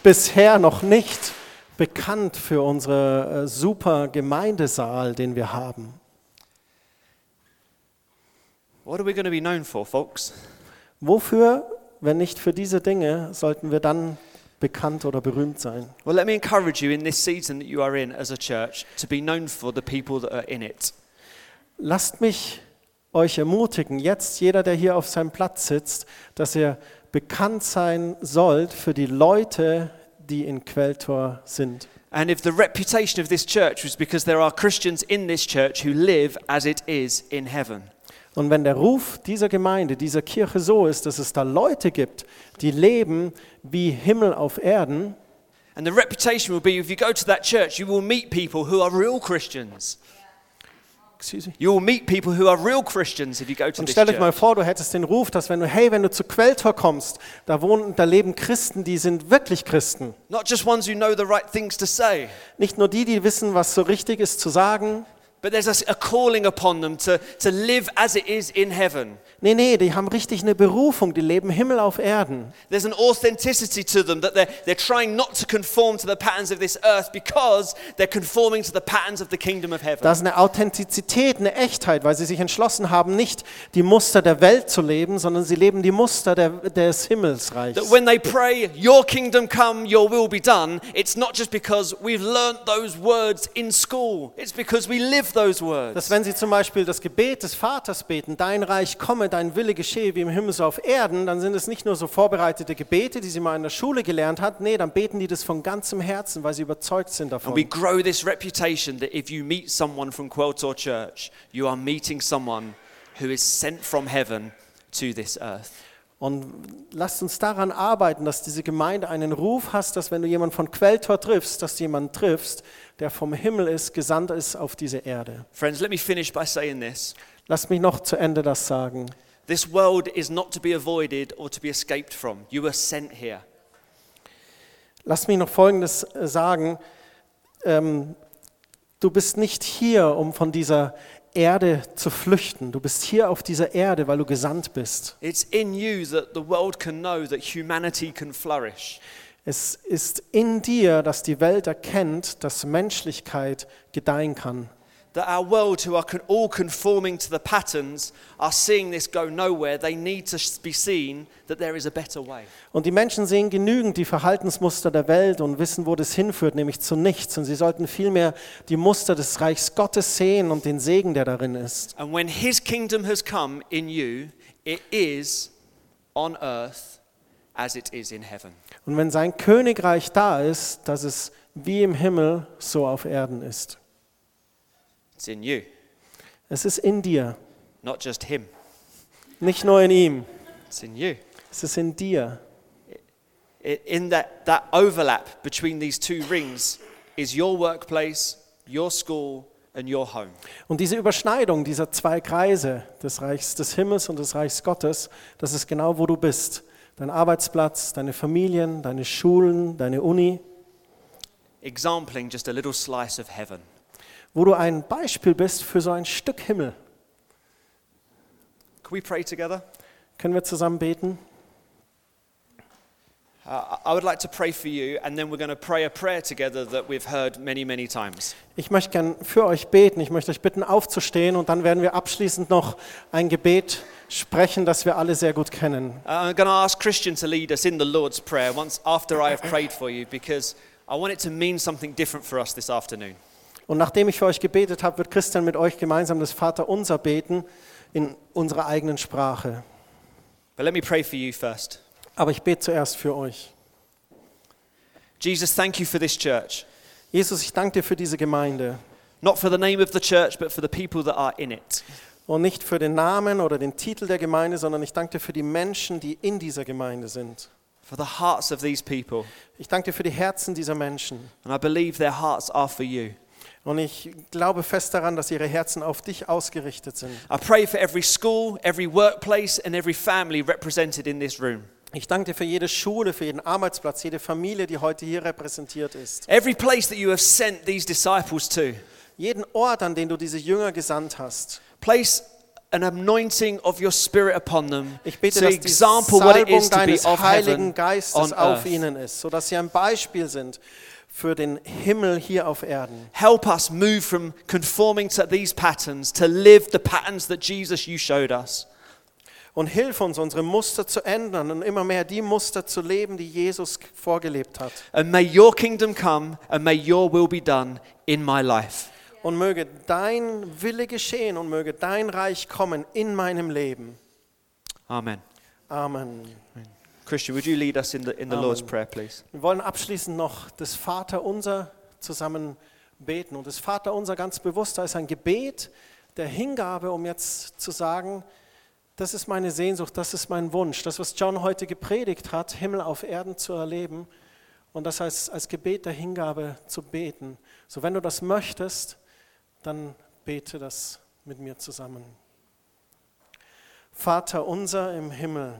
bisher noch nicht bekannt für unsere äh, super Gemeindesaal, den wir haben. What are we going to be known for, folks? Wofür, wenn nicht für diese Dinge, sollten wir dann bekannt oder berühmt sein? Well, let me encourage you in this season that you are in as a church to be known for the people that are in it. Lasst mich euch ermutigen, jetzt jeder, der hier auf seinem Platz sitzt, dass ihr bekannt sein sollt für die Leute, die in Quelltor sind. And if the reputation of this church was because there are Christians in this church who live as it is in heaven. Und wenn der Ruf dieser Gemeinde, dieser Kirche so ist, dass es da Leute gibt, die leben wie Himmel auf Erden, And the reputation will be if you go to that church, you will meet people who are real Christians. excuse me. You will meet people who are real Christians if you go to Und this stell euch mal church. vor, du hättest den Ruf, dass wenn du, hey, wenn du zu Quelltor kommst, da wohnen, da leben Christen, die sind wirklich Christen. Not just ones who know the right things to say, Nicht nur die, die wissen, was so richtig ist zu sagen. But there's a, calling upon them to, to live as it is in heaven. Nee, nee, die haben richtig eine Berufung, die leben Himmel auf Erden. There's an authenticity to them that they're, they're trying not to conform to the patterns of this earth because they're conforming to the patterns of the kingdom of heaven. Da ist eine Authentizität, eine Echtheit, weil sie sich entschlossen haben, nicht die Muster der Welt zu leben, sondern sie leben die Muster der, des Himmelsreichs. That when they pray, Your kingdom come, Your will be done, it's not just because we've learnt those words in school, it's because we live those Dass words. wenn sie zum Beispiel das Gebet des Vaters beten, dein Reich komme, dein Wille geschehe wie im Himmel so auf Erden, dann sind es nicht nur so vorbereitete Gebete, die sie mal in der Schule gelernt hat, nee, dann beten die das von ganzem Herzen, weil sie überzeugt sind And we davon. grow this reputation that if you meet someone from Quiltor Church, you are meeting someone who is sent from heaven to this earth. Und lasst uns daran arbeiten, dass diese Gemeinde einen Ruf hat, dass wenn du jemanden von Quelltor triffst, dass du jemanden triffst, der vom Himmel ist, gesandt ist auf diese Erde. Friends, let me finish by saying this. Lasst mich noch zu Ende das sagen. This world is not to be avoided or to be escaped from. You were sent here. Lass mich noch Folgendes äh, sagen. Ähm, du bist nicht hier, um von dieser Erde zu flüchten. Du bist hier auf dieser Erde, weil du gesandt bist. It's in you that the world can know that humanity can flourish. Es ist in dir, dass die Welt erkennt, dass Menschlichkeit gedeihen kann. That our world, who are all conforming to the patterns, are seeing this go nowhere. They need to be seen that there is a better way. Und die Menschen sehen genügend die Verhaltensmuster der Welt und wissen, wo das hinführt, nämlich zu nichts. Und sie sollten vielmehr die Muster des Reichs Gottes sehen und den Segen, der darin ist. And when his kingdom has come in you, it is on earth as it is in heaven. Und wenn sein Königreich da ist, dass es wie im Himmel so auf Erden ist. It's in you, Es ist in dir, not just him. nicht nur in ihm. It's in you. Es ist in dir. In that, that overlap between these two rings is your workplace, your school, and your home. Und diese Überschneidung dieser zwei Kreise, des Reichs des Himmels und des Reichs Gottes, das ist genau, wo du bist. Dein Arbeitsplatz, deine Familien, deine Schulen, deine Uni, Exampling just a little slice of heaven. Wo du ein Beispiel bist für so ein Stück Himmel. Can we pray together? Können wir zusammen beten? I would like to pray for you, and then we're going to pray a prayer together that we've heard many, many times. Ich möchte gern für euch beten. Ich möchte euch bitten, aufzustehen und dann werden wir abschließend noch ein Gebet sprechen, das wir alle sehr gut kennen. Uh, I'm going to ask Christian to lead us in the Lord's Prayer once after I have prayed for you, because I want it to mean something different for us this afternoon. Und nachdem ich für euch gebetet habe, wird Christian mit euch gemeinsam das Vaterunser beten in unserer eigenen Sprache. But let me pray for you first. Aber ich bete zuerst für euch. Jesus, thank you for this church. Jesus, ich danke dir für diese Gemeinde. Not for the name of the church, but for the people that are in it. Und nicht für den Namen oder den Titel der Gemeinde, sondern ich danke dir für die Menschen, die in dieser Gemeinde sind. For the hearts of these people. Ich danke dir für die Herzen dieser Menschen. And I believe their hearts are for you. Und ich glaube fest daran, dass ihre Herzen auf dich ausgerichtet sind. I pray for every school, every workplace, and every family represented in this room. Ich danke dir für jede Schule, für jeden Arbeitsplatz, jede Familie, die heute hier repräsentiert ist. Every place that you have sent these disciples to. Jeden Ort, an den du diese Jünger gesandt hast. Place an anointing of your spirit upon them. Ich bete, to dass example what it Salbung is to be deines of Heiligen Geistes on auf earth. ihnen ist, sodass sie ein Beispiel sind für den Himmel hier auf Erden. Help us move from conforming to these patterns to live the patterns that Jesus you showed us. Und hilf uns, unsere Muster zu ändern und immer mehr die Muster zu leben, die Jesus vorgelebt hat. And may your kingdom come and may your will be done in my life. Und möge dein Wille geschehen und möge dein Reich kommen in meinem Leben. Amen. Amen. Christian, would you lead us in the, in the Amen. Lord's Prayer, please? Wir wollen abschließend noch das Vaterunser zusammen beten. Und das Vaterunser ganz bewusst, da ist ein Gebet der Hingabe, um jetzt zu sagen, das ist meine Sehnsucht, das ist mein Wunsch. Das, was John heute gepredigt hat, Himmel auf Erden zu erleben und das als, als Gebet der Hingabe zu beten. So, wenn du das möchtest, dann bete das mit mir zusammen. Vater unser im Himmel,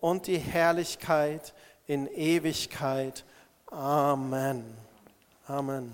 und die Herrlichkeit in Ewigkeit. Amen. Amen.